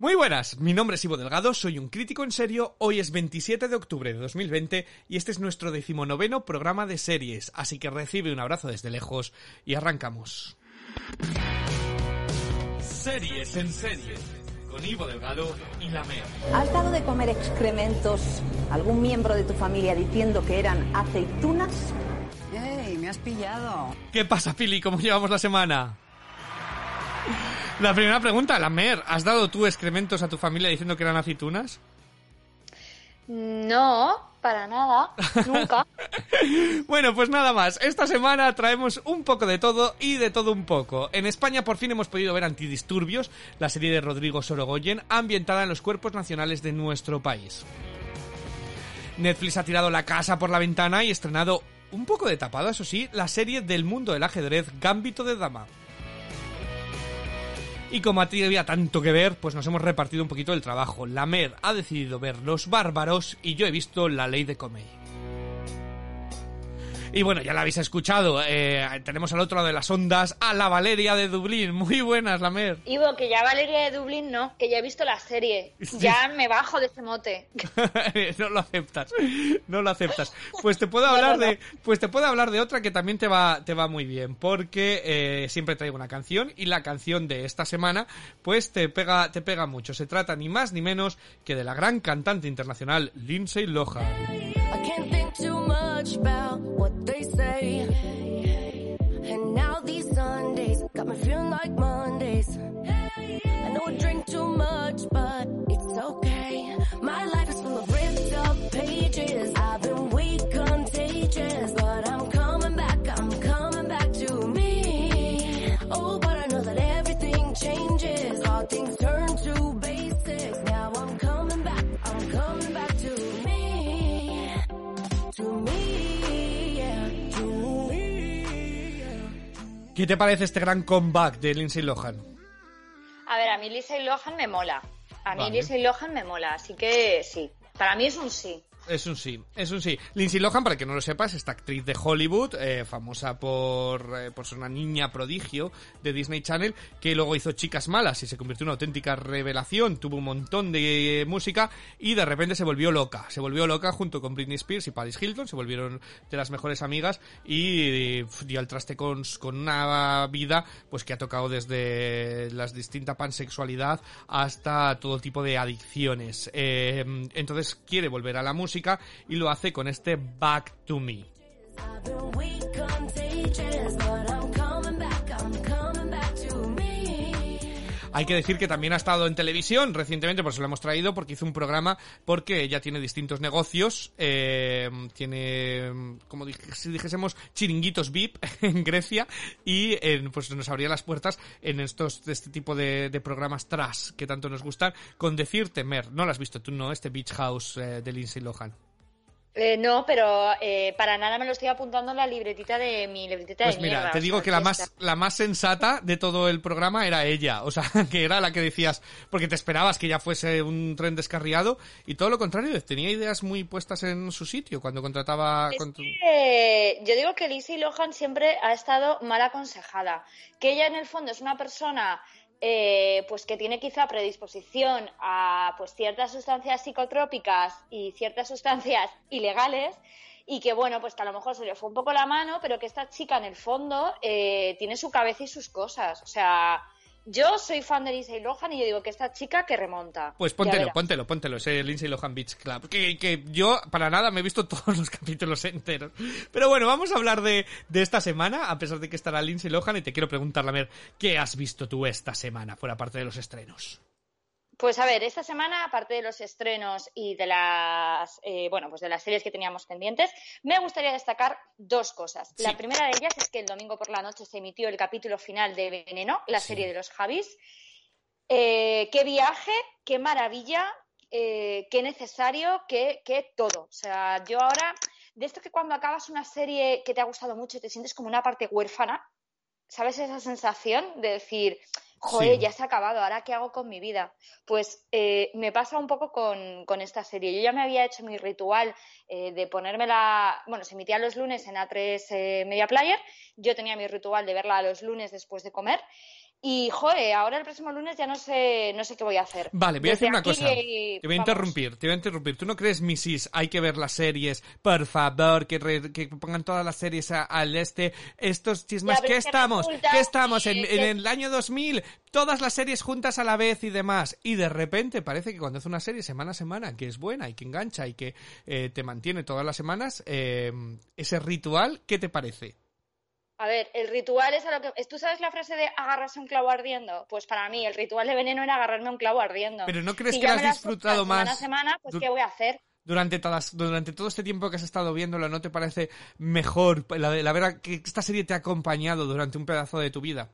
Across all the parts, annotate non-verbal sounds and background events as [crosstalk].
Muy buenas, mi nombre es Ivo Delgado, soy un crítico en serio, hoy es 27 de octubre de 2020 y este es nuestro decimonoveno programa de series, así que recibe un abrazo desde lejos y arrancamos. Series en serie, con Ivo Delgado y la Mea. ¿Has dado de comer excrementos a algún miembro de tu familia diciendo que eran aceitunas? ¡Ey, me has pillado! ¿Qué pasa, Pili? ¿Cómo llevamos la semana? La primera pregunta, la Mer, ¿has dado tú excrementos a tu familia diciendo que eran aceitunas? No, para nada, nunca. [laughs] bueno, pues nada más. Esta semana traemos un poco de todo y de todo un poco. En España por fin hemos podido ver Antidisturbios, la serie de Rodrigo Sorogoyen, ambientada en los cuerpos nacionales de nuestro país. Netflix ha tirado la casa por la ventana y estrenado, un poco de tapado, eso sí, la serie del mundo del ajedrez Gambito de Dama. Y como a ti había tanto que ver, pues nos hemos repartido un poquito el trabajo. La Mer ha decidido ver Los Bárbaros y yo he visto La Ley de Comey. Y bueno, ya la habéis escuchado. Eh, tenemos al otro lado de las ondas a la Valeria de Dublín. Muy buenas, la Mer. Ivo, que ya Valeria de Dublín no, que ya he visto la serie. Ya me bajo de ese mote. [laughs] no lo aceptas. No lo aceptas. Pues te puedo [laughs] hablar de, pues te puedo hablar de otra que también te va, te va muy bien, porque eh, siempre traigo una canción y la canción de esta semana, pues te pega, te pega mucho. Se trata ni más ni menos que de la gran cantante internacional Lindsay Lohan. They say. And now these Sundays got me feeling like Mondays. I know I drink too much, but ¿Qué te parece este gran comeback de Lindsay Lohan? A ver, a mí Lindsay Lohan me mola. A mí Lindsay Lohan me mola, así que sí. Para mí es un sí. Es un sí, es un sí. Lindsay Lohan, para que no lo sepas, esta actriz de Hollywood, eh, famosa por, eh, por ser una niña prodigio de Disney Channel, que luego hizo Chicas Malas y se convirtió en una auténtica revelación, tuvo un montón de música y de repente se volvió loca. Se volvió loca junto con Britney Spears y Paris Hilton, se volvieron de las mejores amigas y dio al traste con, con una vida pues que ha tocado desde la distinta pansexualidad hasta todo tipo de adicciones. Eh, entonces quiere volver a la música y lo hace con este Back to Me. Hay que decir que también ha estado en televisión recientemente, por eso lo hemos traído, porque hizo un programa, porque ella tiene distintos negocios, eh, tiene, como si dijésemos, chiringuitos VIP [laughs] en Grecia, y pues nos abría las puertas en estos, este tipo de, programas tras que tanto nos gustan, con decirte, Mer, no lo has visto tú, ¿no? Este Beach House eh, de Lindsay Lohan. Eh, no, pero eh, para nada me lo estoy apuntando en la libretita de mi libretita pues de mira, te digo que la más, la más sensata de todo el programa era ella. O sea, [laughs] que era la que decías, porque te esperabas que ya fuese un tren descarriado y todo lo contrario, tenía ideas muy puestas en su sitio cuando contrataba... yo digo que Lizzie Lohan siempre ha estado mal aconsejada. Que ella en el fondo es una persona eh, pues que tiene quizá predisposición a pues ciertas sustancias psicotrópicas y ciertas sustancias [laughs] ilegales y que bueno pues que a lo mejor se le fue un poco la mano pero que esta chica en el fondo eh, tiene su cabeza y sus cosas. O sea yo soy fan de Lindsay Lohan y yo digo que esta chica que remonta. Pues póntelo, póntelo, póntelo, ese Lindsay Lohan Beach Club. Que, que, yo, para nada, me he visto [laughs] todos los capítulos enteros. Pero bueno, vamos a hablar de, de esta semana, a pesar de que estará Lindsay Lohan, y te quiero preguntar, a ver, ¿qué has visto tú esta semana, fuera parte de los estrenos? Pues a ver, esta semana, aparte de los estrenos y de las, eh, bueno, pues de las series que teníamos pendientes, me gustaría destacar dos cosas. La primera de ellas es que el domingo por la noche se emitió el capítulo final de Veneno, la serie de los Javis. Eh, qué viaje, qué maravilla, eh, qué necesario, qué, qué todo. O sea, yo ahora, de esto que cuando acabas una serie que te ha gustado mucho te sientes como una parte huérfana, ¿sabes esa sensación de decir joder, ya se ha acabado, ¿ahora qué hago con mi vida? Pues eh, me pasa un poco con, esta serie. Yo ya me había hecho mi ritual eh, de ponérmela, bueno, se emitía los lunes en A3 eh, Media Player, yo tenía mi ritual de verla los lunes después de comer. Y, joder, ahora el próximo lunes ya no sé, no sé qué voy a hacer. Vale, voy a decir una cosa. Te voy a interrumpir, te voy a interrumpir. ¿Tú no crees, Mrs. Hay que ver las series? Por favor, que, re- que pongan todas las series a- al este. Estos chismes, ¿qué estamos? ¿Qué estamos? ¿En, que- en el año 2000? Todas las series juntas a la vez y demás. Y de repente parece que cuando hace una serie semana a semana, que es buena y que engancha y que eh, te mantiene todas las semanas, eh, ese ritual, ¿qué te parece? A ver, el ritual es a lo que... ¿Tú sabes la frase de agarrarse un clavo ardiendo? Pues para mí el ritual de veneno era agarrarme un clavo ardiendo. Pero ¿no crees Si que lo has disfrutado semana más a semana, pues ¿qué voy a hacer? Durante, todas, durante todo este tiempo que has estado viéndolo, ¿no te parece mejor la, la verdad que esta serie te ha acompañado durante un pedazo de tu vida?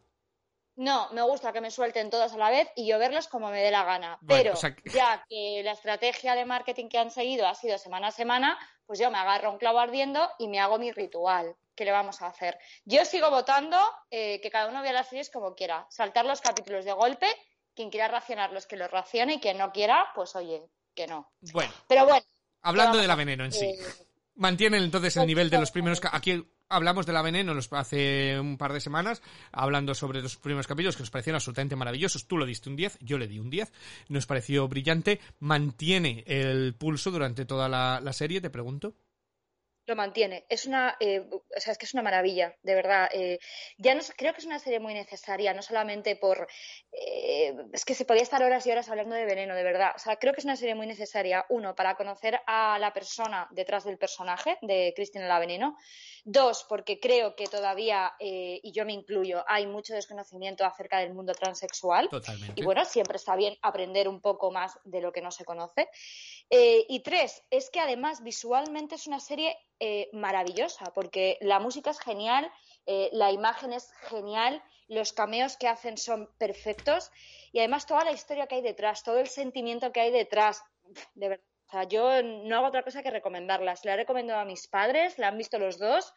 No, me gusta que me suelten todas a la vez y yo verlos como me dé la gana. Bueno, Pero o sea que- ya que la estrategia de marketing que han seguido ha sido semana a semana, pues yo me agarro a un clavo ardiendo y me hago mi ritual. ¿Qué le vamos a hacer? Yo sigo votando eh, que cada uno vea las series como quiera. Saltar los capítulos de golpe, quien quiera racionarlos que los racione y quien no quiera, pues oye, que no. Bueno, Pero bueno. hablando de la veneno en sí. eh, Mantienen entonces el pues, nivel de los primeros... Aquí hablamos de la veneno hace un par de semanas, hablando sobre los primeros capítulos que nos parecieron absolutamente maravillosos. Tú lo diste un 10, yo le di un 10. Nos pareció brillante. Mantiene el pulso durante toda la serie, te pregunto. Lo mantiene. Es una, eh, o sea, es que es una maravilla, de verdad. Eh, ya no, creo que es una serie muy necesaria, no solamente por, eh, es que se podía estar horas y horas hablando de veneno, de verdad. O sea, creo que es una serie muy necesaria, uno, para conocer a la persona detrás del personaje de Cristina la Veneno. Dos, porque creo que todavía, eh, y yo me incluyo, hay mucho desconocimiento acerca del mundo transexual. Totalmente. Y bueno, siempre está bien aprender un poco más de lo que no se conoce. Y tres, es que además visualmente es una serie eh, maravillosa, porque la música es genial, eh, la imagen es genial, los cameos que hacen son perfectos y además toda la historia que hay detrás, todo el sentimiento que hay detrás, de verdad. Yo no hago otra cosa que recomendarlas. La he recomendado a mis padres, la han visto los dos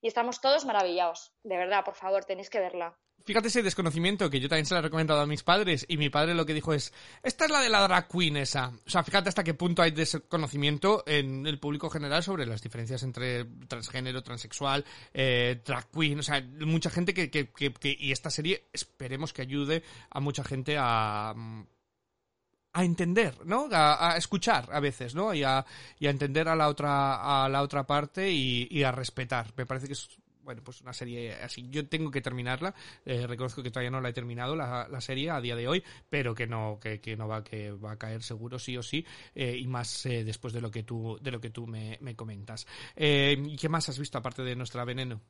y estamos todos maravillados. De verdad, por favor, tenéis que verla. Fíjate ese desconocimiento que yo también se lo he recomendado a mis padres y mi padre lo que dijo es, esta es la de la drag queen esa. O sea, fíjate hasta qué punto hay desconocimiento en el público general sobre las diferencias entre transgénero, transexual, eh, drag queen. O sea, mucha gente que, que, que, que- Y esta serie esperemos que ayude a mucha gente a... mm, a entender, ¿no? A, escuchar a veces, ¿no? Y a, y a entender a la otra, a la otra parte y, y a respetar. Me parece que es, bueno, pues una serie así. Yo tengo que terminarla. Eh, reconozco que todavía no la he terminado la, la serie a día de hoy, pero que no, que, que no va, que va a caer seguro sí o sí. eh, y más eh, después de lo que tú, de lo que tú me, me comentas. ¿Y qué más has visto aparte de nuestra veneno?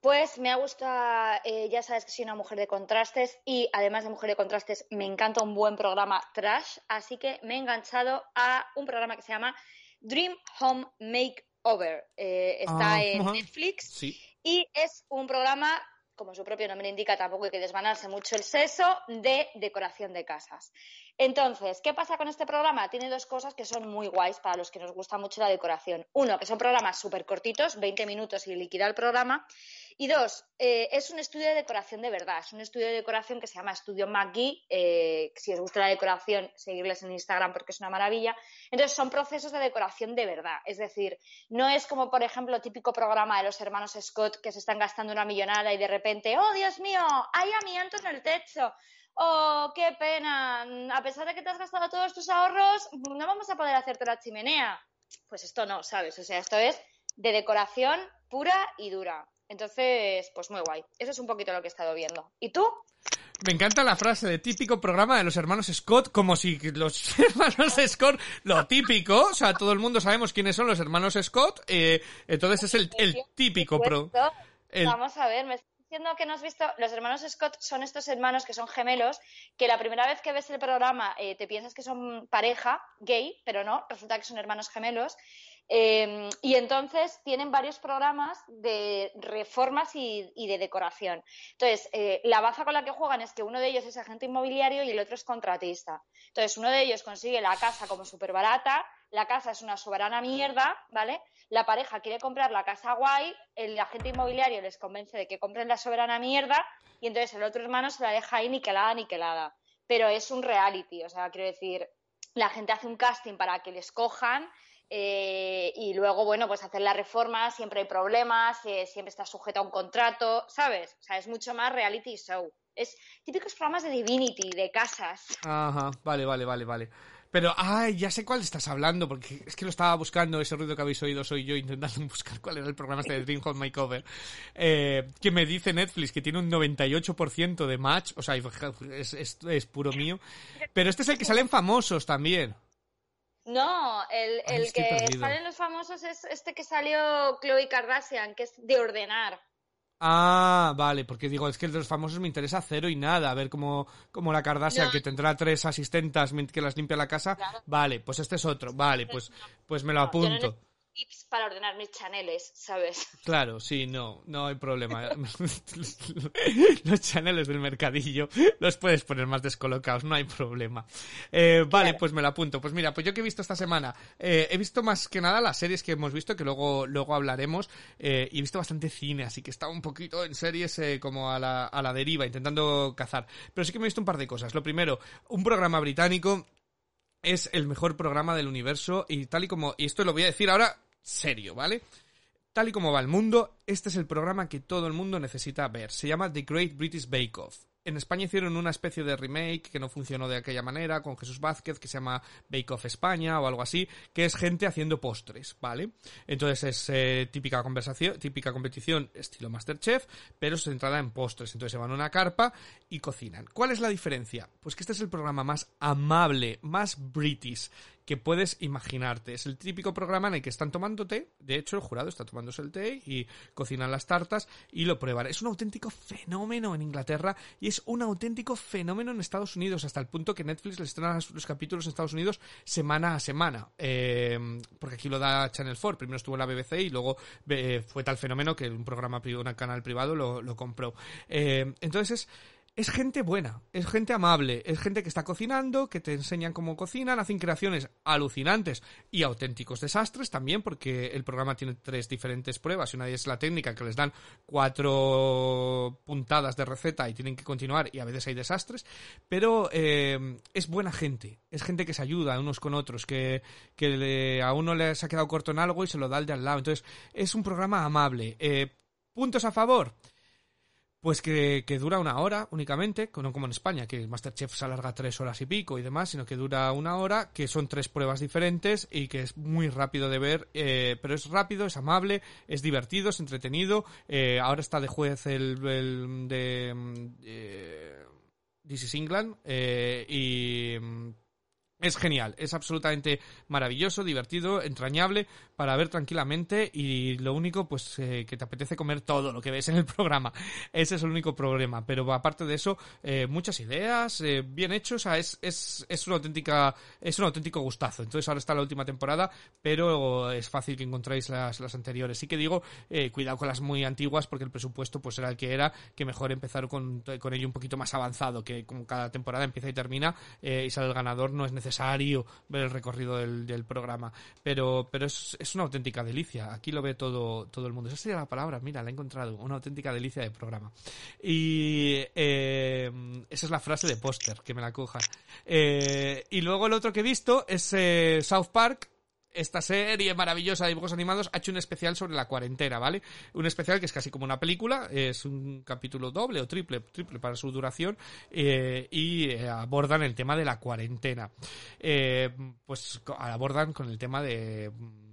Pues me ha gustado, ya sabes que soy una mujer de contrastes y además de mujer de contrastes me encanta un buen programa trash, así que me he enganchado a un programa que se llama Dream Home Makeover. Eh, está Ah, en. Netflix Sí. y es un programa, como su propio nombre indica, tampoco hay que desvanarse mucho el seso, de decoración de casas. Entonces, ¿qué pasa con este programa? Tiene dos cosas que son muy guays para los que nos gusta mucho la decoración. Uno, que son programas súper cortitos, 20 minutos y liquida el programa. Y dos, eh, es un estudio de decoración de verdad. Es un estudio de decoración que se llama Estudio McGee. Eh, si os gusta la decoración, seguirles en Instagram porque es una maravilla. Entonces, son procesos de decoración de verdad. Es decir, no es como, por ejemplo, el típico programa de los hermanos Scott que se están gastando una millonada y de repente, oh, Dios mío, hay amianto en el techo. Oh, qué pena. A pesar de que te has gastado todos tus ahorros, no vamos a poder hacerte la chimenea. Pues esto no, ¿sabes? O sea, esto es de decoración pura y dura. Entonces, pues muy guay. Eso es un poquito lo que he estado viendo. ¿Y tú? Me encanta la frase de típico programa de los hermanos Scott, como si los [laughs] hermanos Scott, lo típico, o sea, todo el mundo sabemos quiénes son los hermanos Scott, eh, entonces es el, el típico pro. El- Vamos a ver, me diciendo que no has visto. Los hermanos Scott son estos hermanos que son gemelos, que la primera vez que ves el programa eh, te piensas que son pareja gay, pero no, resulta que son hermanos gemelos. Eh, y entonces tienen varios programas de reformas y, y de decoración. Entonces, eh, la baza con la que juegan es que uno de ellos es agente inmobiliario y el otro es contratista. Entonces, uno de ellos consigue la casa como súper barata, la casa es una soberana mierda, ¿vale? La pareja quiere comprar la casa guay, el agente inmobiliario les convence de que compren la soberana mierda y entonces el otro hermano se la deja ahí niquelada, niquelada. Pero es un reality, o sea, quiero decir, la gente hace un casting para que les cojan eh, y luego, bueno, pues hacer la reforma, siempre hay problemas, eh, siempre está sujeto a un contrato, ¿sabes? O sea, es mucho más reality show. Es típicos programas de Divinity, de casas. Ajá, vale, vale, vale, vale. Pero, ay, ya sé cuál estás hablando, porque es que lo estaba buscando, ese ruido que habéis oído soy yo intentando [laughs] buscar cuál era el programa este de Dream Home Makeover. Eh, que me dice Netflix que tiene un 98% de match, o sea, es, puro mío. Pero este es el que salen famosos también. No, el, el que salen los famosos es este que salió Chloe Kardashian, que es de ordenar. Ah, vale, porque digo, es que el de los famosos me interesa cero y nada. A ver cómo, cómo la Kardashian, que tendrá tres asistentas que las limpia la casa. Vale, pues este es otro. Vale, pues, pues me lo apunto tips para ordenar mis chaneles, ¿sabes? Claro, sí, no, no hay problema. [laughs] los chaneles del mercadillo los puedes poner más descolocados, no hay problema. Eh, vale, pues me lo apunto. Pues mira, pues yo que he visto esta semana, eh, he visto más que nada las series que hemos visto, que luego, luego hablaremos, eh, y he visto bastante cine, así que estaba un poquito en series como a la, a la deriva, intentando cazar. Pero sí que me he visto un par de cosas. Lo primero, un programa británico es el mejor programa del universo y tal y como, y esto lo voy a decir ahora serio, ¿vale? Tal y como va el mundo, este es el programa que todo el mundo necesita ver. Se llama The Great British Bake Off. En España hicieron una especie de remake que no funcionó de aquella manera con Jesús Vázquez que se llama Bake Off España o algo así, que es gente haciendo postres, ¿vale? Entonces es eh, típica conversación, típica competición estilo Masterchef, pero centrada en postres. Entonces se van a una carpa y cocinan. ¿Cuál es la diferencia? Pues que este es el programa más amable, más british que puedes imaginarte. Es el típico programa en el que están tomando té, de hecho el jurado está tomándose el té y cocinan las tartas y lo prueban. Es un auténtico fenómeno en Inglaterra y es un auténtico fenómeno en Estados Unidos, hasta el punto que Netflix les estrena los capítulos en Estados Unidos semana a semana. Eh, porque aquí lo da Channel 4, primero estuvo la BBC y luego eh, fue tal fenómeno que un programa un canal privado lo, compró. Eh, entonces es es gente buena, es gente amable, es gente que está cocinando, que te enseñan cómo cocinan, hacen creaciones alucinantes y auténticos desastres también, porque el programa tiene tres diferentes pruebas una es la técnica, que les dan cuatro puntadas de receta y tienen que continuar y a veces hay desastres, pero eh, es buena gente, es gente que se ayuda unos con otros, que, que a uno les ha quedado corto en algo y se lo da al de al lado, entonces es un programa amable. Eh, ¿Puntos a favor? Pues que, dura una hora únicamente, no como en España, que Masterchef se alarga tres horas y pico y demás, sino que dura una hora, que son tres pruebas diferentes y que es muy rápido de ver, eh, pero es rápido, es amable, es divertido, es entretenido. Eh, ahora está de juez el, el de eh, This is England y es genial, es absolutamente maravilloso, divertido, entrañable para ver tranquilamente y lo único pues eh, que te apetece comer todo lo que ves en el programa. Ese es el único problema, pero aparte de eso eh, muchas ideas, eh, bien hechos, es, es, es una auténtica es un auténtico gustazo. Entonces ahora está la última temporada, pero es fácil que encontréis las, las anteriores. Sí que digo, cuidado con las muy antiguas porque el presupuesto pues era el que era, que mejor empezar con, con ello un poquito más avanzado, que como cada temporada empieza y termina y sale el ganador no es necesario necesario ver el recorrido del, programa, pero, pero es, es, una auténtica delicia. Aquí lo ve todo, todo el mundo. Esa sería la palabra, mira, la he encontrado. Una auténtica delicia de programa. Y eh, esa es la frase de póster, que me la cojan. Eh, y luego el otro que he visto es eh, South Park, esta serie maravillosa de dibujos animados ha hecho un especial sobre la cuarentena, ¿vale? Un especial que es casi como una película, es un capítulo doble o triple, triple para su duración, eh, y eh, abordan el tema de la cuarentena. Eh, pues abordan con el tema de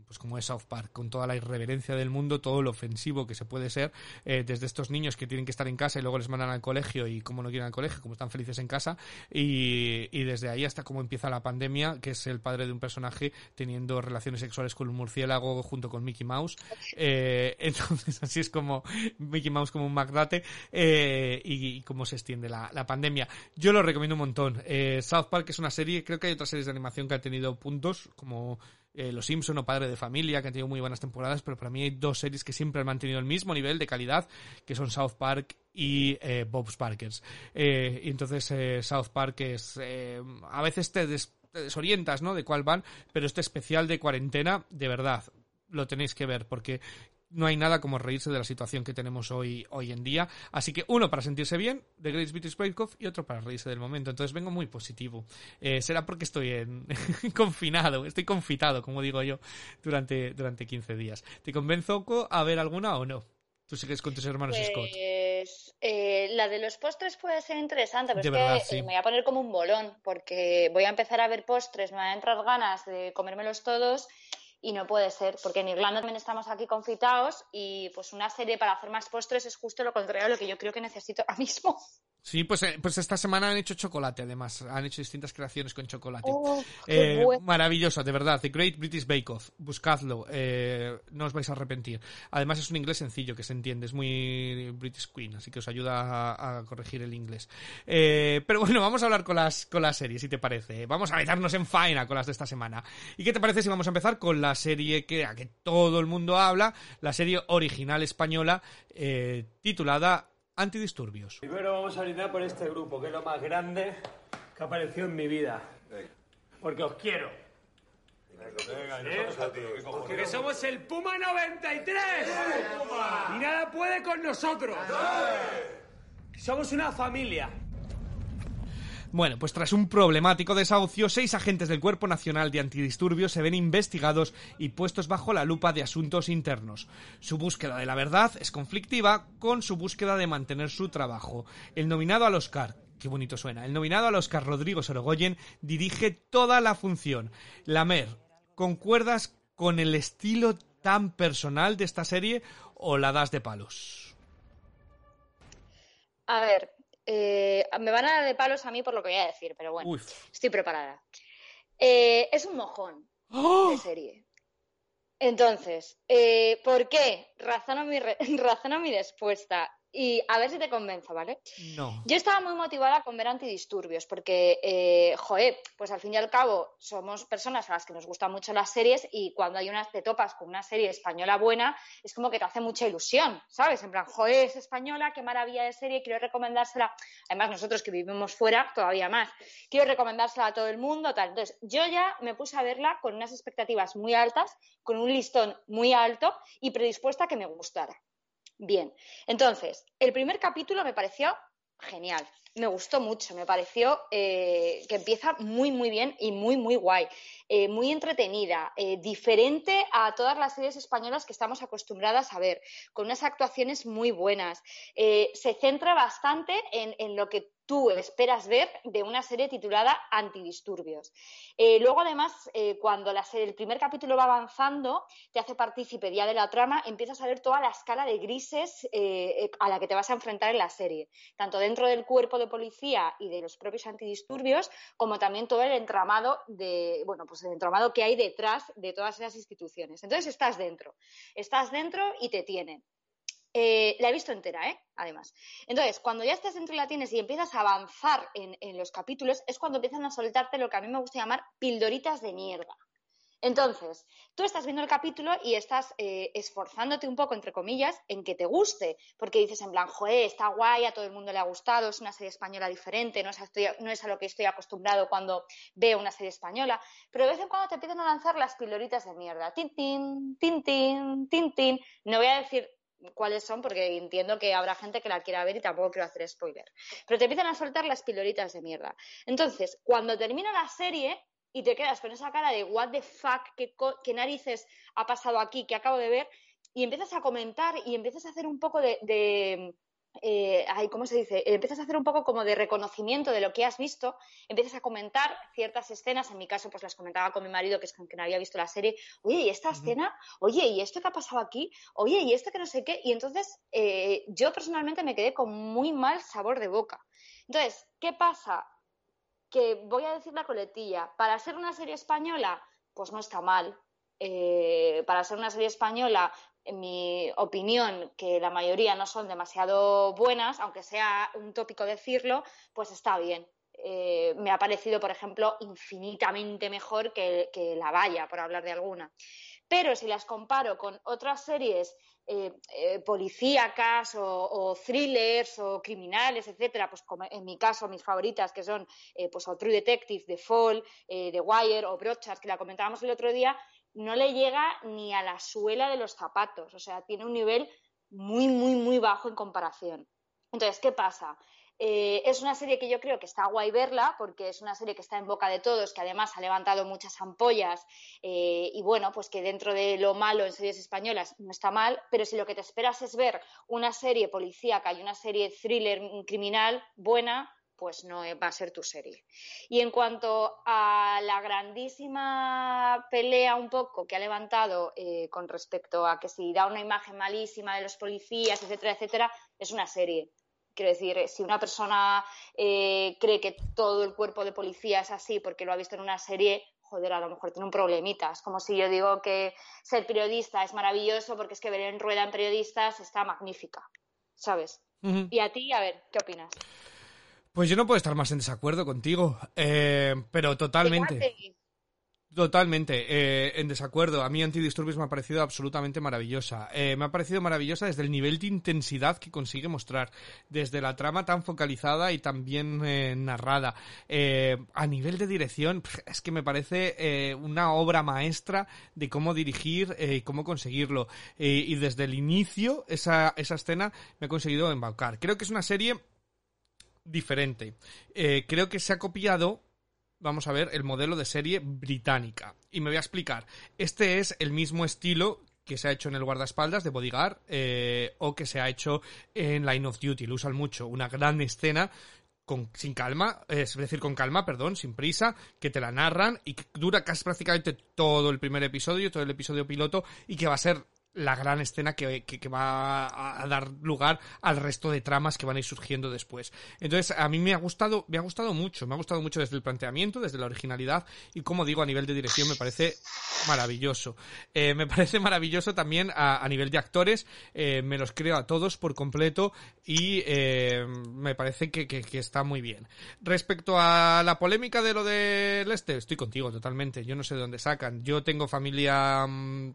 pues como es South Park, con toda la irreverencia del mundo, todo lo ofensivo que se puede ser, eh, desde estos niños que tienen que estar en casa y luego les mandan al colegio y como no quieren al colegio, como están felices en casa, y, y desde ahí hasta cómo empieza la pandemia, que es el padre de un personaje teniendo relaciones sexuales con un murciélago junto con Mickey Mouse. Eh, entonces [laughs] así es como Mickey Mouse como un magdate eh, y, cómo se extiende la, la, pandemia. Yo lo recomiendo un montón. Eh, South Park es una serie, creo que hay otras series de animación que han tenido puntos, como eh, Los Simpson o Padre de Familia, que han tenido muy buenas temporadas, pero para mí hay dos series que siempre han mantenido el mismo nivel de calidad, que son South Park y eh, Bob's Parkers. Eh, y entonces eh, South Park es... a veces te, te desorientas, ¿no? De cuál van, pero este especial de cuarentena, de verdad, lo tenéis que ver, porque no hay nada como reírse de la situación que tenemos hoy, hoy en día. Así que uno para sentirse bien, de Great British Bake Off, y otro para reírse del momento. Entonces vengo muy positivo. Eh, será porque estoy en [laughs] confinado, estoy confitado, como digo yo, durante, durante 15 días. ¿Te convenzo a ver alguna o no? ¿Tú sigues con tus hermanos pues, Scott? Eh, la de los postres puede ser interesante, pero De es verdad, que sí. eh, me voy a poner como un bolón, porque voy a empezar a ver postres, me van a entrar ganas de comérmelos todos y no puede ser, porque en Irlanda también estamos aquí confitados y pues una serie para hacer más postres es justo lo contrario a lo que yo creo que necesito ahora mismo. Sí, pues, eh, pues esta semana han hecho chocolate, además. Han hecho distintas creaciones con chocolate. Oh, Eh, bueno. maravilloso, de verdad. The Great British Bake Off. Buscadlo. eh, no os vais a arrepentir. Además es un inglés sencillo que se entiende. Es muy British Queen, así que os ayuda a, a corregir el inglés. Eh, pero bueno, vamos a hablar con las, con las series, si te parece. Vamos a meternos en faena con las de esta semana. ¿Y qué te parece si vamos a empezar con la serie que, a que todo el mundo habla? La serie original española eh, titulada Antidisturbios. Primero vamos a brindar por este grupo, que es lo más grande que apareció en mi vida. Porque os quiero. ¿Eh? Porque somos el Puma 93. Y nada puede con nosotros. Somos una familia. Bueno, pues tras un problemático desahucio, seis agentes del Cuerpo Nacional de Antidisturbios se ven investigados y puestos bajo la lupa de asuntos internos. Su búsqueda de la verdad es conflictiva con su búsqueda de mantener su trabajo. El nominado al Oscar, qué bonito suena, el nominado al Oscar Rodrigo Sorogoyen dirige toda la función. Lamer, ¿concuerdas con el estilo tan personal de esta serie o la das de palos? A ver, eh, me van a dar de palos a mí por lo que voy a decir, pero bueno, estoy preparada. Eh, es un mojón ¡Oh! de serie. Entonces, eh, ¿por qué? Razono mi, re- [laughs] razono mi respuesta y a ver si te convenzo, ¿vale? No. Yo estaba muy motivada con ver antidisturbios porque, eh, joder, pues al fin y al cabo somos personas a las que nos gustan mucho las series y cuando hay unas te topas con una serie española buena es como que te hace mucha ilusión, ¿sabes? En plan, joder, es española, qué maravilla de serie, quiero recomendársela. Además, nosotros que vivimos fuera, todavía más. Quiero recomendársela a todo el mundo, tal. Entonces, yo ya me puse a verla con unas expectativas muy altas, con un listón muy alto y predispuesta a que me gustara. Bien, entonces, el primer capítulo me pareció genial, me gustó mucho, me pareció eh, que empieza muy, muy bien y muy, muy guay, eh, muy entretenida, eh, diferente a todas las series españolas que estamos acostumbradas a ver, con unas actuaciones muy buenas. Se centra bastante en, en lo que tú esperas ver de una serie titulada Antidisturbios. Eh, luego, además, eh, cuando la serie- el primer capítulo va avanzando, te hace partícipe ya de la trama, empiezas a ver toda la escala de grises eh, a la que te vas a enfrentar en la serie, tanto dentro del cuerpo de policía y de los propios antidisturbios, como también todo el entramado de, bueno, pues el entramado que hay detrás de todas esas instituciones. Entonces estás dentro, estás dentro y te tienen. Eh, la he visto entera, ¿eh? Además. Entonces, cuando ya estás dentro y la tienes y empiezas a avanzar en, los capítulos, es cuando empiezan a soltarte lo que a mí me gusta llamar pildoritas de mierda. Entonces, tú estás viendo el capítulo y estás eh, esforzándote un poco, entre comillas, en que te guste, porque dices en joder, está guay, a todo el mundo le ha gustado, es una serie española diferente, no es, a, no es a lo que estoy acostumbrado cuando veo una serie española, pero de vez en cuando te empiezan a lanzar las pildoritas de mierda, tin, tin, tin, tin, tin, tin. No voy a decir cuáles son porque entiendo que habrá gente que la quiera ver y tampoco quiero hacer spoiler, pero te empiezan a soltar las pildoritas de mierda. Entonces, cuando termina la serie y te quedas con esa cara de what the fuck, qué, qué narices ha pasado aquí, que acabo de ver, y empiezas a comentar y empiezas a hacer un poco de, eh, ay, ¿cómo se dice? Eh, Empiezas a hacer un poco como de reconocimiento de lo que has visto, empiezas a comentar ciertas escenas, en mi caso pues las comentaba con mi marido que es con quien había visto la serie, oye, ¿y esta escena? Oye, ¿y esto que ha pasado aquí? Oye, ¿y esto que no sé qué? Y entonces eh, yo personalmente me quedé con muy mal sabor de boca. Entonces, ¿qué pasa? Que voy a decir la coletilla, para ser una serie española, pues no está mal. Eh, para ser una serie española, en mi opinión, que la mayoría no son demasiado buenas, aunque sea un tópico decirlo, pues está bien. Eh, me ha parecido, por ejemplo, infinitamente mejor que, La Valla, por hablar de alguna. Pero si las comparo con otras series eh, eh, policíacas o, thrillers o criminales, etcétera, pues en mi caso mis favoritas que son pues True Detective, The Fall, The Wire o Broadchurch, que la comentábamos el otro día, no le llega ni a la suela de los zapatos, o sea, tiene un nivel muy, muy, muy bajo en comparación. Entonces, ¿qué pasa? Eh, es una serie que yo creo que está guay verla porque es una serie que está en boca de todos, que además ha levantado muchas ampollas eh, y bueno, pues que dentro de lo malo en series españolas no está mal, pero si lo que te esperas es ver una serie policíaca y una serie thriller criminal buena, pues no va a ser tu serie. Y en cuanto a la grandísima pelea un poco que ha levantado eh, con respecto a que si da una imagen malísima de los policías, etcétera, etcétera, es una serie. Quiero decir, si una persona eh, cree que todo el cuerpo de policía es así porque lo ha visto en una serie, joder, a lo mejor tiene un problemita. Es como si yo digo que ser periodista es maravilloso porque es que ver en rueda en periodistas está magnífica, ¿sabes? Y a ti, a ver, ¿qué opinas? Pues yo no puedo estar más en desacuerdo contigo, eh, pero totalmente. Totalmente, eh, en desacuerdo. A mí Antidisturbios me ha parecido absolutamente maravillosa. Eh, me ha parecido maravillosa desde el nivel de intensidad que consigue mostrar, desde la trama tan focalizada y tan bien eh, narrada. a nivel de dirección, es que me parece una obra maestra de cómo dirigir y cómo conseguirlo. y desde el inicio, esa, esa escena me ha conseguido embaucar. Creo que es una serie diferente. creo que se ha copiado vamos a ver el modelo de serie británica. Y me voy a explicar. Este es el mismo estilo que se ha hecho en el guardaespaldas de Bodyguard eh, o que se ha hecho en Line of Duty. Lo usan mucho. Una gran escena con, sin calma, es decir, con calma, perdón, sin prisa, que te la narran y que dura casi prácticamente todo el primer episodio, todo el episodio piloto y que va a ser la gran escena que, va a, dar lugar al resto de tramas que van a ir surgiendo después. Entonces, a mí me ha gustado, me ha gustado mucho, me ha gustado mucho desde el planteamiento, desde la originalidad y como digo, a nivel de dirección me parece maravilloso. Eh, me [laughs] parece maravilloso también a, nivel de actores, eh, me los creo a todos por completo y eh, me parece que, está muy bien. Respecto a la polémica de lo del este, estoy contigo totalmente, yo no sé de dónde sacan. Yo tengo familia... Mm,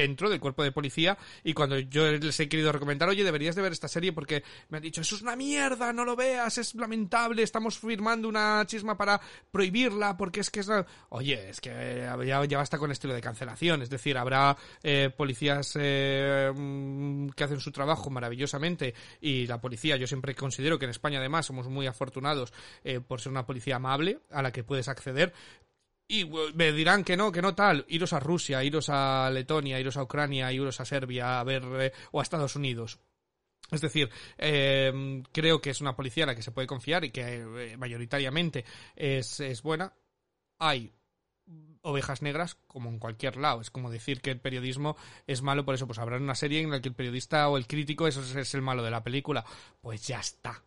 dentro del cuerpo de policía y cuando yo les he querido recomendar, oye, deberías de ver esta serie porque me han dicho, eso es una mierda, no lo veas, es lamentable, estamos firmando una chisma para prohibirla porque es que es... Oye, es que ya, ya basta con estilo de cancelación, es decir, habrá eh, policías eh, mm, que hacen su trabajo maravillosamente y la policía, yo siempre considero que en España además somos muy afortunados eh, por ser una policía amable a la que puedes acceder, y me dirán que no, que no tal. Iros a Rusia, iros a Letonia, iros a Ucrania, iros a Serbia, a ver, eh, o a Estados Unidos. Es decir, em, creo que es una policía a la que se puede confiar y que eh, mayoritariamente es, es buena. Hay ovejas negras como en cualquier lado. Es como decir que el periodismo es malo, por eso pues habrá una serie en la que el periodista o el crítico eso es el malo de la película. Pues ya está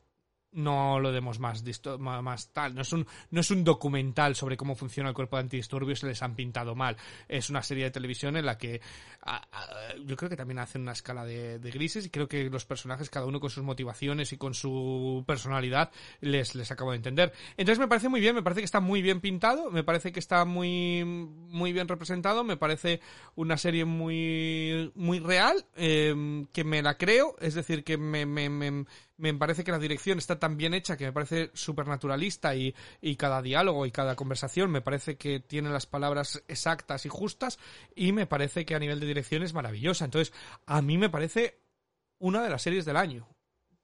no lo demos más, más tal. No es, un, no es un documental sobre cómo funciona el cuerpo de antidisturbios, se les han pintado mal. Es una serie de televisión en la que yo creo que también hacen una escala de, grises y creo que los personajes, cada uno con sus motivaciones y con su personalidad, les, les acabo de entender. Entonces me parece muy bien, me parece que está muy bien pintado, me parece que está muy, muy bien representado, me parece una serie muy, muy real, eh, que me la creo, es decir, que me, me, me me parece que la dirección está tan bien hecha que me parece súper naturalista y, y, cada diálogo y cada conversación me parece que tiene las palabras exactas y justas y me parece que a nivel de dirección es maravillosa. Entonces, a mí me parece una de las series del año.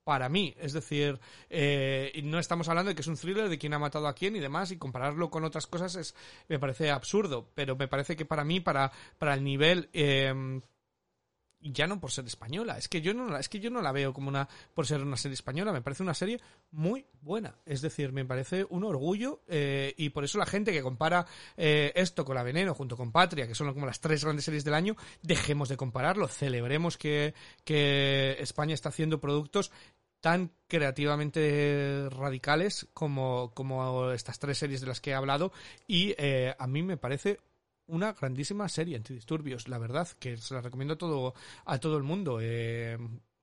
Para mí, es decir, eh, no estamos hablando de que es un thriller de quién ha matado a quién y demás, y compararlo con otras cosas es, me parece absurdo, pero me parece que para mí, para, para el nivel eh, ya no por ser española, es que yo no la, es que yo no la veo como una por ser una serie española, me parece una serie muy buena, es decir, me parece un orgullo eh, y por eso la gente que compara eh, esto con La Veneno junto con Patria, que son como las tres grandes series del año, dejemos de compararlo, celebremos que, que España está haciendo productos tan creativamente radicales como, como estas tres series de las que he hablado y eh, a mí me parece una grandísima serie antidisturbios, la verdad, que se la recomiendo a todo, a todo el mundo. Eh,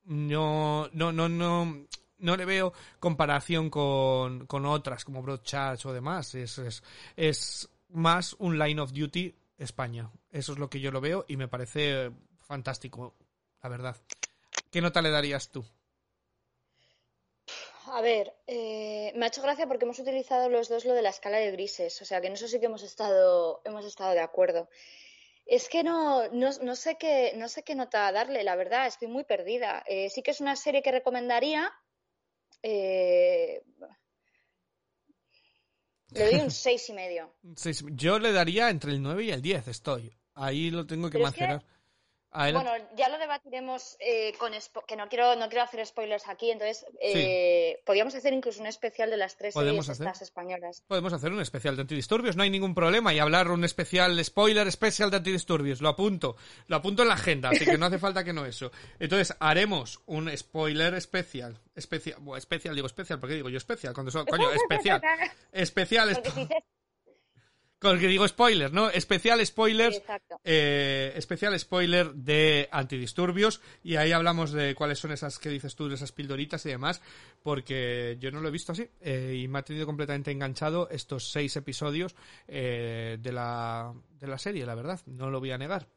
no, no, no, no, no le veo comparación con, con otras como Broadchurch o demás. Es, es, es más un line of duty España. Eso es lo que yo lo veo y me parece fantástico, la verdad. ¿Qué nota le darías tú? A ver, eh, me ha hecho gracia porque hemos utilizado los dos lo de la escala de grises, o sea que en eso sí que hemos estado, hemos estado de acuerdo. Es que no, no, sé qué, no sé qué nota darle, la verdad, estoy muy perdida. Eh, sí que es una serie que recomendaría, Eh, le doy un [laughs] seis y medio. Yo le daría entre el 9 y el 10, estoy. Ahí lo tengo que macerar. Bueno, ya lo debatiremos eh, con que no quiero no quiero hacer spoilers aquí, entonces eh, podríamos hacer incluso un especial de las tres series estas españolas. Podemos hacer un especial de antidisturbios, no hay ningún problema y hablar un especial spoiler especial de antidisturbios, lo apunto, lo apunto en la agenda, así que no hace falta que no eso. Entonces haremos un spoiler especial, especial, especial digo especial porque digo yo especial cuando coño, [laughs] especial, especial, [laughs] con el que digo spoiler, ¿no? Especial spoilers. Eh, especial spoiler de antidisturbios. Y ahí hablamos de cuáles son esas que dices tú, de esas pildoritas y demás. Porque yo no lo he visto así. Eh, y me ha tenido completamente enganchado estos seis episodios eh, de, la, de la serie, la verdad. No lo voy a negar.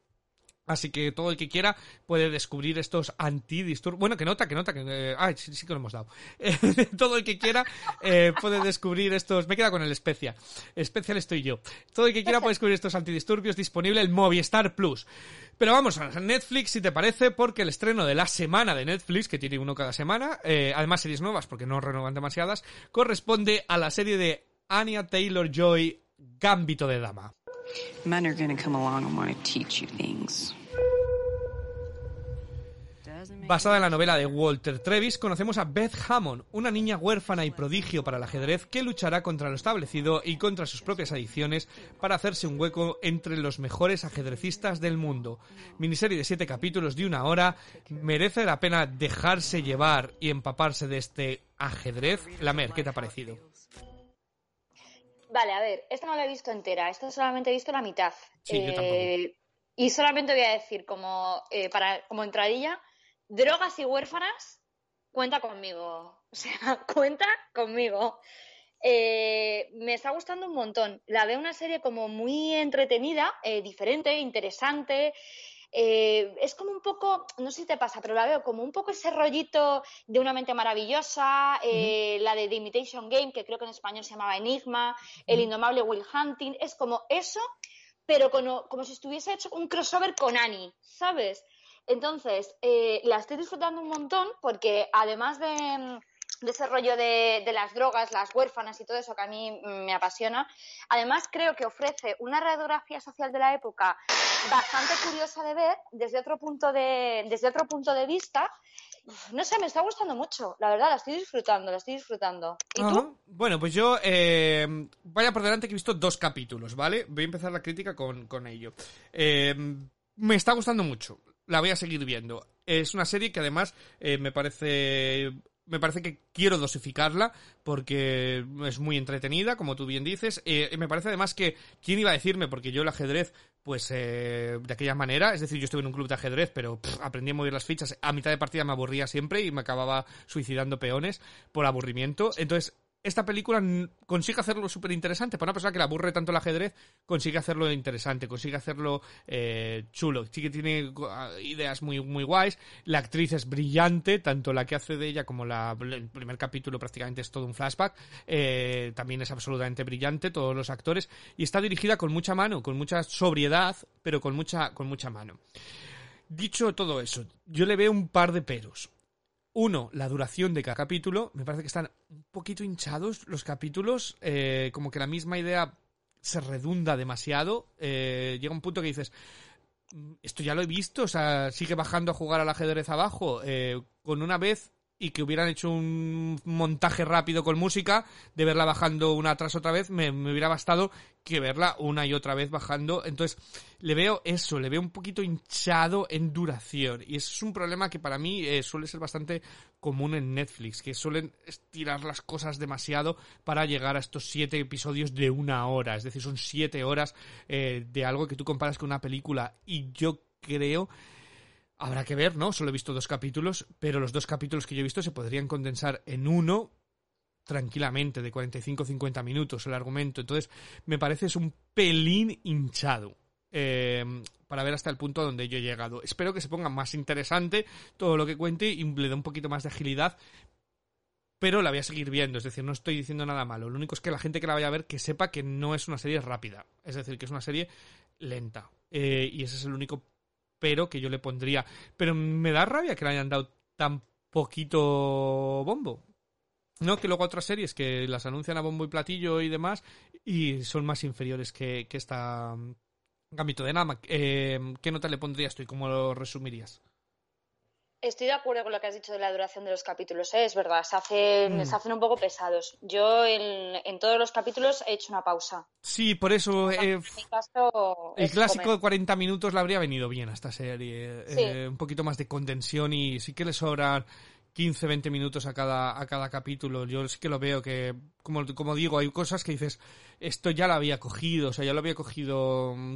Así que todo el que quiera puede descubrir estos antidisturbios. Bueno, que nota, que nota, que. Eh, ah, sí, sí, que lo hemos dado. [laughs] todo el que quiera eh, puede descubrir estos. Me queda con el especial. Especial estoy yo. Todo el que quiera puede descubrir estos antidisturbios disponible en Movistar Plus. Pero vamos a Netflix, si te parece, porque el estreno de la semana de Netflix, que tiene uno cada semana, eh, además series nuevas, porque no renovan demasiadas, corresponde a la serie de Anya Taylor Joy, Gambito de Dama. Men. Basada en la novela de Walter Trevis, conocemos a Beth Hammond, una niña huérfana y prodigio para el ajedrez que luchará contra lo establecido y contra sus propias adicciones para hacerse un hueco entre los mejores ajedrecistas del mundo. Miniserie de siete capítulos de una hora, merece la pena dejarse llevar y empaparse de este ajedrez. Lamer, ¿qué te ha parecido? Vale, a ver, esta no la he visto entera, esta solamente he visto la mitad. Eh, y solamente voy a decir como, eh, para, como entradilla, drogas y huérfanas, cuenta conmigo. [laughs] O sea, cuenta conmigo. Eh, me está gustando un montón. La veo una serie como muy entretenida, diferente, interesante. Eh, es como un poco, no sé si te pasa, pero la veo como un poco ese rollito de una mente maravillosa, eh, la de The Imitation Game, que creo que en español se llamaba Enigma, El indomable Will Hunting, es como eso, pero como, como si estuviese hecho un crossover con Annie, ¿sabes? Entonces, eh, la estoy disfrutando un montón porque además de de ese rollo de, las drogas, las huérfanas y todo eso que a mí me apasiona. Además, creo que ofrece una radiografía social de la época bastante curiosa de ver desde otro punto de, desde otro punto de vista. No sé, me está gustando mucho, la verdad, la estoy disfrutando, la estoy disfrutando. ¿Y tú? Bueno, pues yo eh, vaya por delante que he visto dos capítulos, ¿vale? Voy a empezar la crítica con, ello. Eh, me está gustando mucho, la voy a seguir viendo. Es una serie que además eh, me parece me parece que quiero dosificarla porque es muy entretenida, como tú bien dices. Eh, me parece además que, ¿quién iba a decirme? Porque yo el ajedrez, pues eh, de aquella manera, es decir, yo estuve en un club de ajedrez, pero aprendí a mover las fichas. A mitad de partida me aburría siempre y me acababa suicidando peones por aburrimiento. Entonces, esta película consigue hacerlo súper interesante. Para una persona que le aburre tanto el ajedrez, consigue hacerlo interesante, consigue hacerlo eh, chulo. Sí que tiene ideas muy, muy guays. La actriz es brillante, tanto la que hace de ella como la, el primer capítulo prácticamente es todo un flashback. Eh, también es absolutamente brillante, todos los actores. Y está dirigida con mucha mano, con mucha sobriedad, pero con mucha, con mucha mano. Dicho todo eso, yo le veo un par de peros. Uno, la duración de cada capítulo. Me parece que están un poquito hinchados los capítulos. Eh, como que la misma idea se redunda demasiado. Eh, llega un punto que dices, mm, esto ya lo he visto, o sea, sigue bajando a jugar al ajedrez abajo. Eh, con una vez y que hubieran hecho un montaje rápido con música, de verla bajando una tras otra vez, me, hubiera bastado que verla una y otra vez bajando. Entonces, le veo eso, le veo un poquito hinchado en duración. Y eso es un problema que para mí eh, suele ser bastante común en Netflix, que suelen estirar las cosas demasiado para llegar a estos siete episodios de una hora. Es decir, son siete horas eh, de algo que tú comparas con una película. Y yo creo Habrá que ver, ¿no? Solo he visto dos capítulos, pero los dos capítulos que yo he visto se podrían condensar en uno tranquilamente, de 45-50 minutos el argumento. Entonces, me parece es un pelín hinchado. Eh, para ver hasta el punto donde yo he llegado. Espero que se ponga más interesante todo lo que cuente y le dé un poquito más de agilidad. Pero la voy a seguir viendo, es decir, no estoy diciendo nada malo. Lo único es que la gente que la vaya a ver que sepa que no es una serie rápida. Es decir, que es una serie lenta. Eh, y ese es el único pero que yo le pondría. Pero me da rabia que le hayan dado tan poquito bombo. No, que luego otras series que las anuncian a bombo y platillo y demás y son más inferiores que, que esta mm, Gambito de Nama. Eh, ¿Qué nota le pondrías tú y cómo lo resumirías? Estoy de acuerdo con lo que has dicho de la duración de los capítulos, ¿eh? es verdad, se hacen, Mm. se hacen un poco pesados. Yo en, en todos los capítulos he hecho una pausa. Sí, por eso eh, En mi caso, el es clásico comer. de 40 minutos le habría venido bien a esta serie. Sí. Eh, un poquito más de condensión y sí que le sobran 15, 20 minutos a cada, a cada capítulo. Yo sí que lo veo que, como, como digo, hay cosas que dices, esto ya lo había cogido, o sea, ya lo había cogido mm,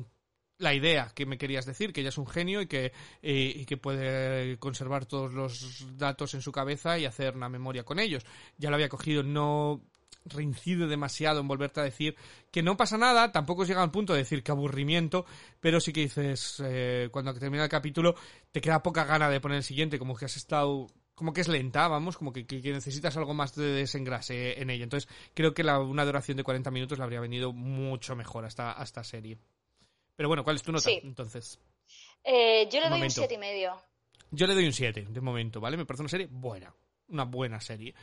la idea que me querías decir, que ella es un genio y que, eh, y que puede conservar todos los datos en su cabeza y hacer una memoria con ellos. Ya lo había cogido, no reincide demasiado en volverte a decir que no pasa nada, tampoco llega al punto de decir que aburrimiento, pero sí que dices, eh, cuando termina el capítulo, te queda poca gana de poner el siguiente, como que has estado como que es lenta, vamos, como que, que- que necesitas algo más de desengrase en ella. Entonces, creo que la, una duración de 40 minutos le habría venido mucho mejor a esta, a esta serie. Pero bueno, ¿cuál es tu nota? Sí. Entonces, Eh, yo le doy un momento. siete y medio. yo le doy un 7 de momento, ¿vale? Me parece una serie buena, una buena serie.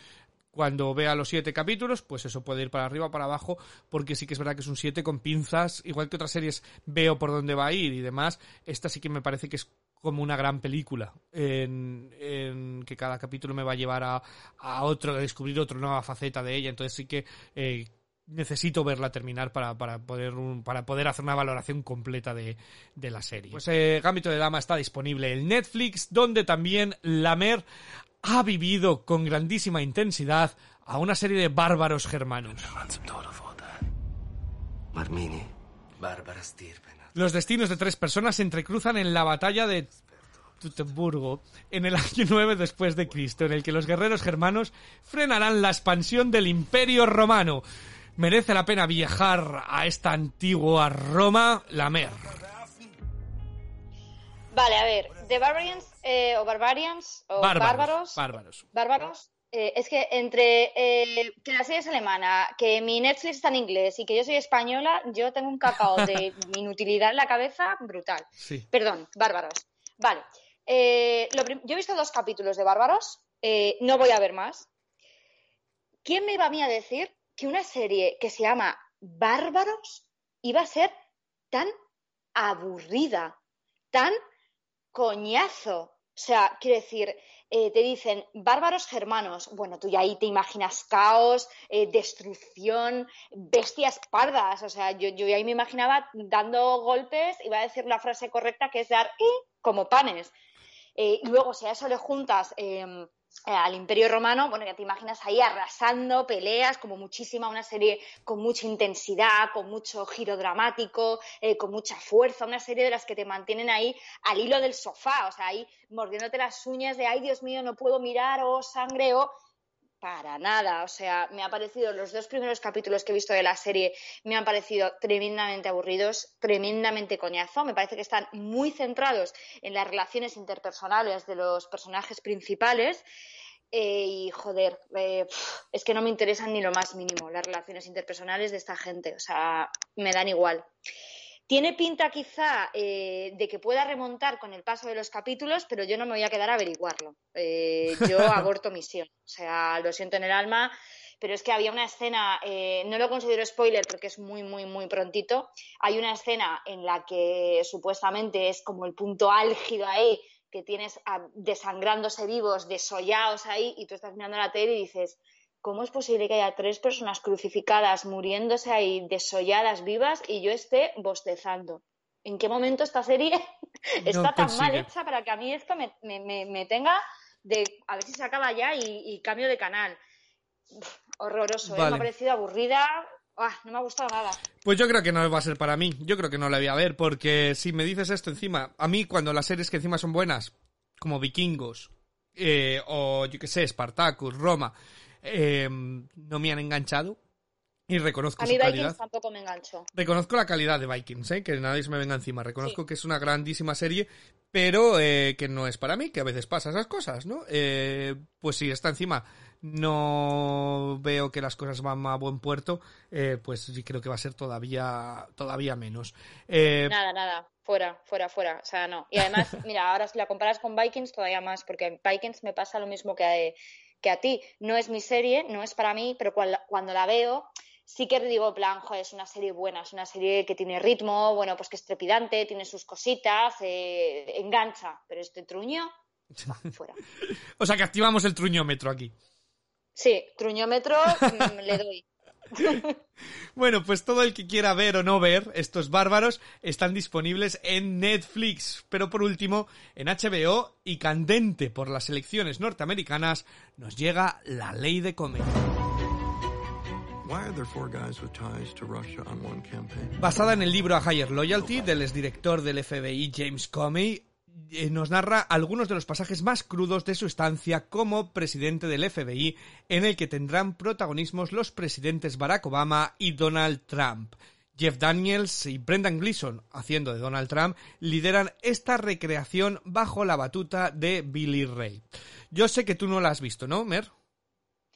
Cuando vea los siete capítulos, pues eso puede ir para arriba o para abajo, porque sí que es verdad que es un 7 con pinzas, igual que otras series veo por dónde va a ir y demás, esta sí que me parece que es como una gran película, en, en que cada capítulo me va a llevar a, a otro, a descubrir otra nueva faceta de ella, entonces sí que eh, necesito verla terminar para, para, poder, un- para poder hacer una valoración completa de, de la serie. Pues eh, Gambito de Dama está disponible en Netflix, donde también Lamer ha vivido con grandísima intensidad a una serie de bárbaros germanos. Marmini, Bárbara Stirpen. Los destinos de tres personas se entrecruzan en la batalla de Teutoburgo en el año [laughs] 9 después de Cristo, en el que los guerreros germanos frenarán la expansión del Imperio Romano. Merece la pena viajar a esta antigua Roma, la mer. Vale, a ver, The Barbarians eh, o Barbarians o Bárbaros. Bárbaros. Bárbaros. Eh, es que entre eh, que la serie es alemana, que mi Netflix está en inglés y que yo soy española, yo tengo un cacao de [laughs] inutilidad en la cabeza brutal. Sí. Perdón, Bárbaros. Vale. eh, lo yo he visto dos capítulos de Bárbaros, no voy a ver más. ¿Quién me iba a mí a decir que una serie que se llama Bárbaros iba a ser tan aburrida, tan coñazo? O sea, quiero decir, eh, te dicen bárbaros germanos. Bueno, tú ya ahí te imaginas caos, eh, destrucción, bestias pardas. O sea, yo, yo ahí me imaginaba dando golpes, iba a decir la frase correcta que es dar "y" como panes. Eh, y luego, si a eso le juntas eh, al Imperio Romano, bueno, ya te imaginas ahí arrasando, peleas, como muchísima, una serie con mucha intensidad, con mucho giro dramático, eh, con mucha fuerza, una serie de las que te mantienen ahí al hilo del sofá, o sea, ahí mordiéndote las uñas de, ay, Dios mío, no puedo mirar, o sangre, o para nada. O sea, me ha parecido, los dos primeros capítulos que he visto de la serie me han parecido tremendamente aburridos, tremendamente coñazo. Me parece que están muy centrados en las relaciones interpersonales de los personajes principales. Eh, y joder, eh, es que no me interesan ni lo más mínimo las relaciones interpersonales de esta gente. O sea, me dan igual. Tiene pinta quizá eh, de que pueda remontar con el paso de los capítulos, pero yo no me voy a quedar a averiguarlo. Eh, yo [laughs] aborto misión. O sea, lo siento en el alma, pero es que había una escena, eh, no lo considero spoiler porque es muy, muy, muy prontito. Hay una escena en la que supuestamente es como el punto álgido ahí, que tienes a- desangrándose vivos, desollados ahí, y tú estás mirando la tele y dices, ¿cómo es posible que haya tres personas crucificadas, muriéndose ahí, desolladas, vivas, y yo esté bostezando? ¿En qué momento esta serie [laughs] está tan mal hecha para que a mí esto me, me- me- me tenga de a ver si se acaba ya y, y cambio de canal? Uf, horroroso, ¿eh? Me ha parecido aburrida, Ah, no me ha gustado nada. Pues yo creo que no va a ser para mí. Yo creo que no la voy a ver, porque si me dices esto encima, a mí cuando las series que encima son buenas, como Vikingos, eh, o yo que sé, Spartacus, Roma, eh, no me han enganchado. Y reconozco A su mí calidad. Vikings tampoco me enganchó. Reconozco la calidad de Vikings, ¿eh? que nadie se me venga encima. Reconozco que es una grandísima serie, pero eh, que no es para mí, que a veces pasa esas cosas, ¿no? Eh, pues si está encima no veo que las cosas van a buen puerto, eh, pues sí creo que va a ser todavía, todavía menos. Eh, Nada, nada. Fuera, fuera, fuera. O sea, no. Y además, mira, ahora si la comparas con Vikings, todavía más, porque en Vikings me pasa lo mismo que, que a ti. No es mi serie, no es para mí, pero cuando, la veo, sí que digo, plan, es una serie buena, es una serie que tiene ritmo, bueno, pues que es trepidante, tiene sus cositas, eh, engancha, pero este truño, [laughs] fuera. o sea que activamos el truñómetro aquí. Sí, truñómetro mm, le doy. [laughs] bueno, pues todo el que quiera ver o no ver estos bárbaros están disponibles en Netflix. Pero por último, en HBO y candente por las elecciones norteamericanas, nos llega La Ley de Comedia. Basada en el libro A Higher Loyalty del exdirector del FBI James Comey, eh, nos narra algunos de los pasajes más crudos de su estancia como presidente del FBI, en el que tendrán protagonismos los presidentes Barack Obama y Donald Trump. Jeff Daniels y Brendan Gleeson, haciendo de Donald Trump, lideran esta recreación bajo la batuta de Billy Ray. Yo sé que tú no la has visto, ¿no, Mer?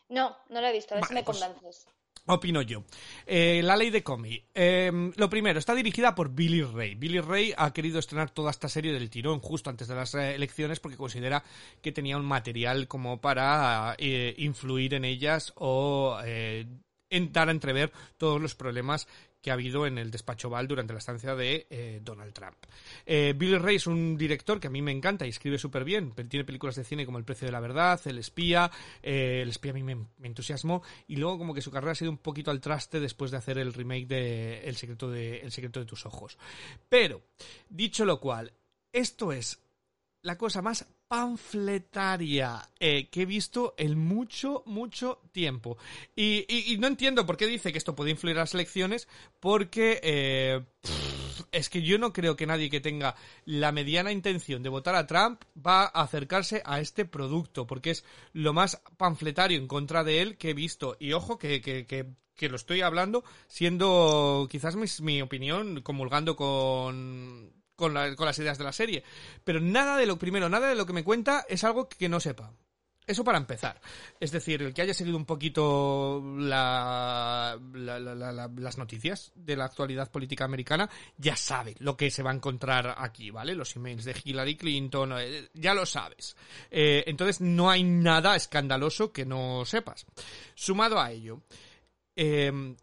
No, no la he visto, a ver si me pues convences. Opino yo. Eh, la ley de Comey. Em, lo primero, está dirigida por Billy Ray. Billy Ray ha querido estrenar toda esta serie del tirón justo antes de las eh, elecciones porque considera que tenía un material como para eh, influir en ellas o dar a entrever todos los problemas que ha habido en el despacho Val durante la estancia de eh, Donald Trump. Eh, Billy Ray es un director que a mí me encanta y escribe súper bien. Tiene películas de cine como El precio de la verdad, El espía. Eh, el espía a mí me, entusiasmó y luego como que su carrera ha sido un poquito al traste después de hacer el remake de El secreto de, el secreto de tus ojos. Pero, dicho lo cual, esto es la cosa más panfletaria eh, que he visto en mucho, mucho tiempo. Y, no entiendo por qué dice que esto puede influir a las elecciones, porque eh, es que yo no creo que nadie que tenga la mediana intención de votar a Trump va a acercarse a este producto, porque es lo más panfletario en contra de él que he visto. Y ojo que, que, que lo estoy hablando siendo quizás mi opinión comulgando con con, las ideas de la serie. Pero nada de lo primero, nada de lo que me cuenta es algo que no sepa. Eso para empezar. Es decir, el que haya seguido un poquito las noticias de la actualidad política americana ya sabe lo que se va a encontrar aquí, ¿vale? Los emails de Hillary Clinton, eh, ya lo sabes. Eh, entonces no hay nada escandaloso que no sepas. Sumado a ello, eh,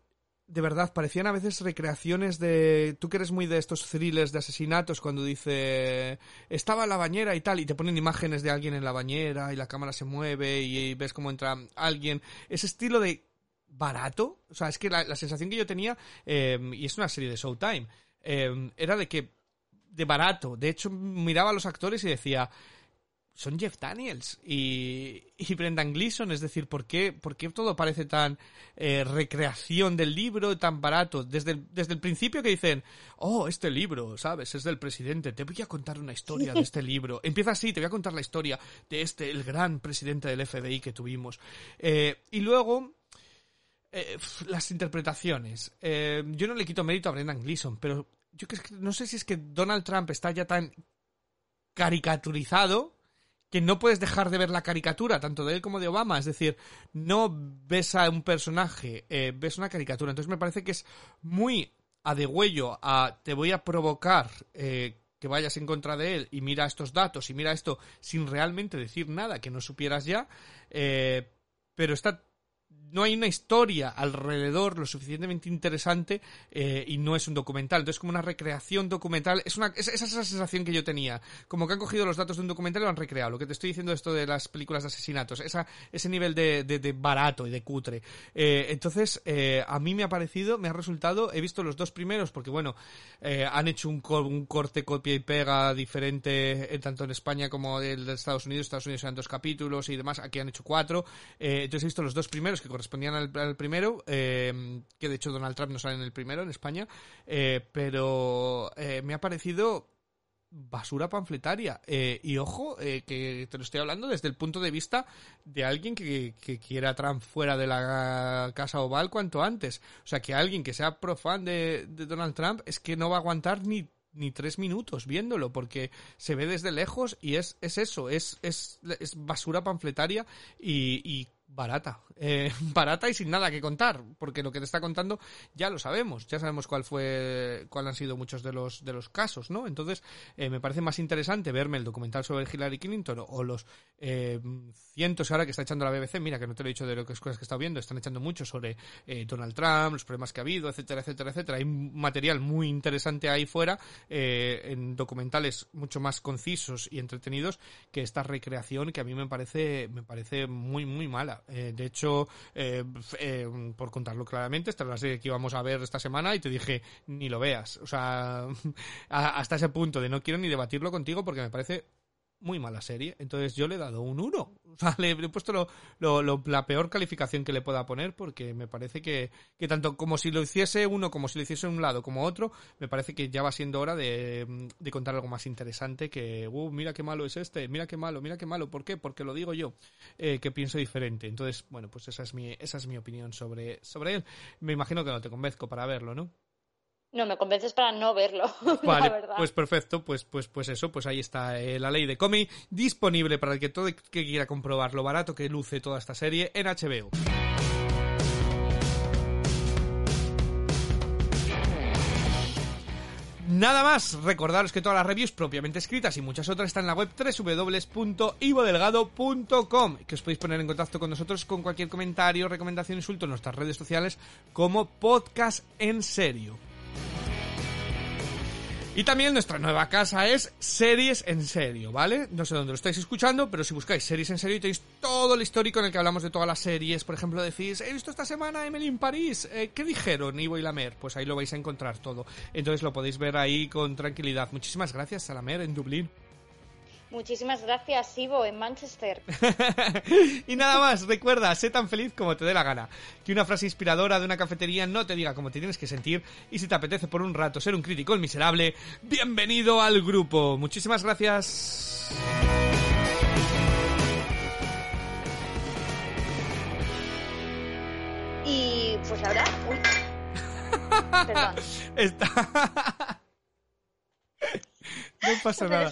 de verdad, parecían a veces recreaciones de... Tú que eres muy de estos thrillers de asesinatos cuando dice... Estaba en la bañera y tal, y te ponen imágenes de alguien en la bañera y la cámara se mueve y, ves cómo entra alguien. Ese estilo de barato, o sea, es que la, sensación que yo tenía, em, y es una serie de Showtime, em, era de que... de barato. De hecho, miraba a los actores y decía son Jeff Daniels y, y, Brendan Gleeson. Es decir, ¿por qué, por qué todo parece tan eh, recreación del libro, tan barato? Desde el, desde el principio que dicen, oh, este libro, ¿sabes? Es del presidente. Te voy a contar una historia de este [laughs] libro. Empieza así, te voy a contar la historia de este, el gran presidente del FBI que tuvimos. Eh, y luego... Eh, las interpretaciones. yo no le quito mérito a Brendan Gleeson, pero yo no sé si es que Donald Trump está ya tan caricaturizado que no puedes dejar de ver la caricatura, tanto de él como de Obama. Es decir, no ves a un personaje, eh, ves una caricatura. Entonces me parece que es muy a degüello a te voy a provocar eh, que vayas en contra de él y mira estos datos y mira esto sin realmente decir nada que no supieras ya. Eh, pero está no hay una historia alrededor lo suficientemente interesante eh, y no es un documental. Entonces, como una recreación documental, es una, esa es la sensación que yo tenía. Como que han cogido los datos de un documental y lo han recreado. Lo que te estoy diciendo esto de las películas de asesinatos, esa, ese nivel de, de, barato y de cutre. Eh, entonces, eh, a mí me ha parecido, me ha resultado, he visto los dos primeros porque, bueno, han hecho un, corte, copia y pega diferente tanto en España como de Estados Unidos. Estados Unidos eran dos capítulos y demás, aquí han hecho cuatro. entonces he visto los dos primeros correspondían al, primero, eh, que de hecho Donald Trump no sale en el primero en España, eh, pero eh, me ha parecido basura panfletaria. y ojo, que te lo estoy hablando desde el punto de vista de alguien que, que, quiera Trump fuera de la Casa Oval cuanto antes. O sea, que alguien que sea profan de, de Donald Trump es que no va a aguantar ni ni tres minutos viéndolo, porque se ve desde lejos y es, es eso, es, es, es basura panfletaria y, y barata. Eh, [laughs] barata y sin nada que contar, porque lo que te está contando ya lo sabemos, ya sabemos cuál fue, cuál han sido muchos de los de los casos, ¿no? Entonces eh, me parece más interesante verme el documental sobre Hillary Clinton o, los eh, cientos ahora que está echando la BBC. Mira que no te lo he dicho de lo que cosas que está viendo, están echando mucho sobre Donald Trump, los problemas que ha habido, etcétera, etcétera, etcétera. Hay material muy interesante ahí fuera en documentales mucho más concisos y entretenidos que esta recreación que a mí me parece me parece muy muy mala. Eh, de hecho, eh, eh, por contarlo claramente, esta es la serie que íbamos a ver esta semana y te dije, ni lo veas. O sea, [laughs] hasta ese punto de no quiero ni debatirlo contigo porque me parece muy mala serie. Entonces yo le he dado un 1. [laughs] O sea, le he puesto lo, lo, la peor calificación que le pueda poner porque me parece que, que tanto como si lo hiciese uno, como si lo hiciese un lado, como otro, me parece que ya va siendo hora de, de contar algo más interesante que, uh, mira qué malo es este, mira qué malo, mira qué malo. ¿Por qué? Porque lo digo yo, eh, que pienso diferente. Entonces, bueno, pues esa es mi, esa es mi opinión sobre, sobre él. Me imagino que no te convenzco para verlo, ¿no? No, me convences para no verlo. [laughs] Vale, pues perfecto, pues, pues, pues eso, pues ahí está eh, la ley de cómic disponible para el que todo que quiera comprobar lo barato que luce toda esta serie en HBO. Nada más, recordaros que todas las reviews propiamente escritas y muchas otras están en la web www.ivodelgado.com que os podéis poner en contacto con nosotros con cualquier comentario, recomendación, insulto en nuestras redes sociales como podcast en serio. Y también nuestra nueva casa es Series en Serio, ¿vale? No sé dónde lo estáis escuchando, pero si buscáis Series en Serio tenéis todo el histórico en el que hablamos de todas las series. Por ejemplo, decís, he visto esta semana Emily en París. Eh, ¿Qué dijeron Ivo y Lamer? Pues ahí lo vais a encontrar todo. Entonces lo podéis ver ahí con tranquilidad. Muchísimas gracias a Lamer en Dublín. Muchísimas gracias, Ivo, en Manchester. [laughs] y nada más, recuerda, sé tan feliz como te dé la gana. Que una frase inspiradora de una cafetería no te diga cómo te tienes que sentir y si te apetece por un rato ser un crítico el miserable, bienvenido al grupo. Muchísimas gracias. Y pues ahora, uy. [laughs] Perdón. Está... [laughs] No pasa nada.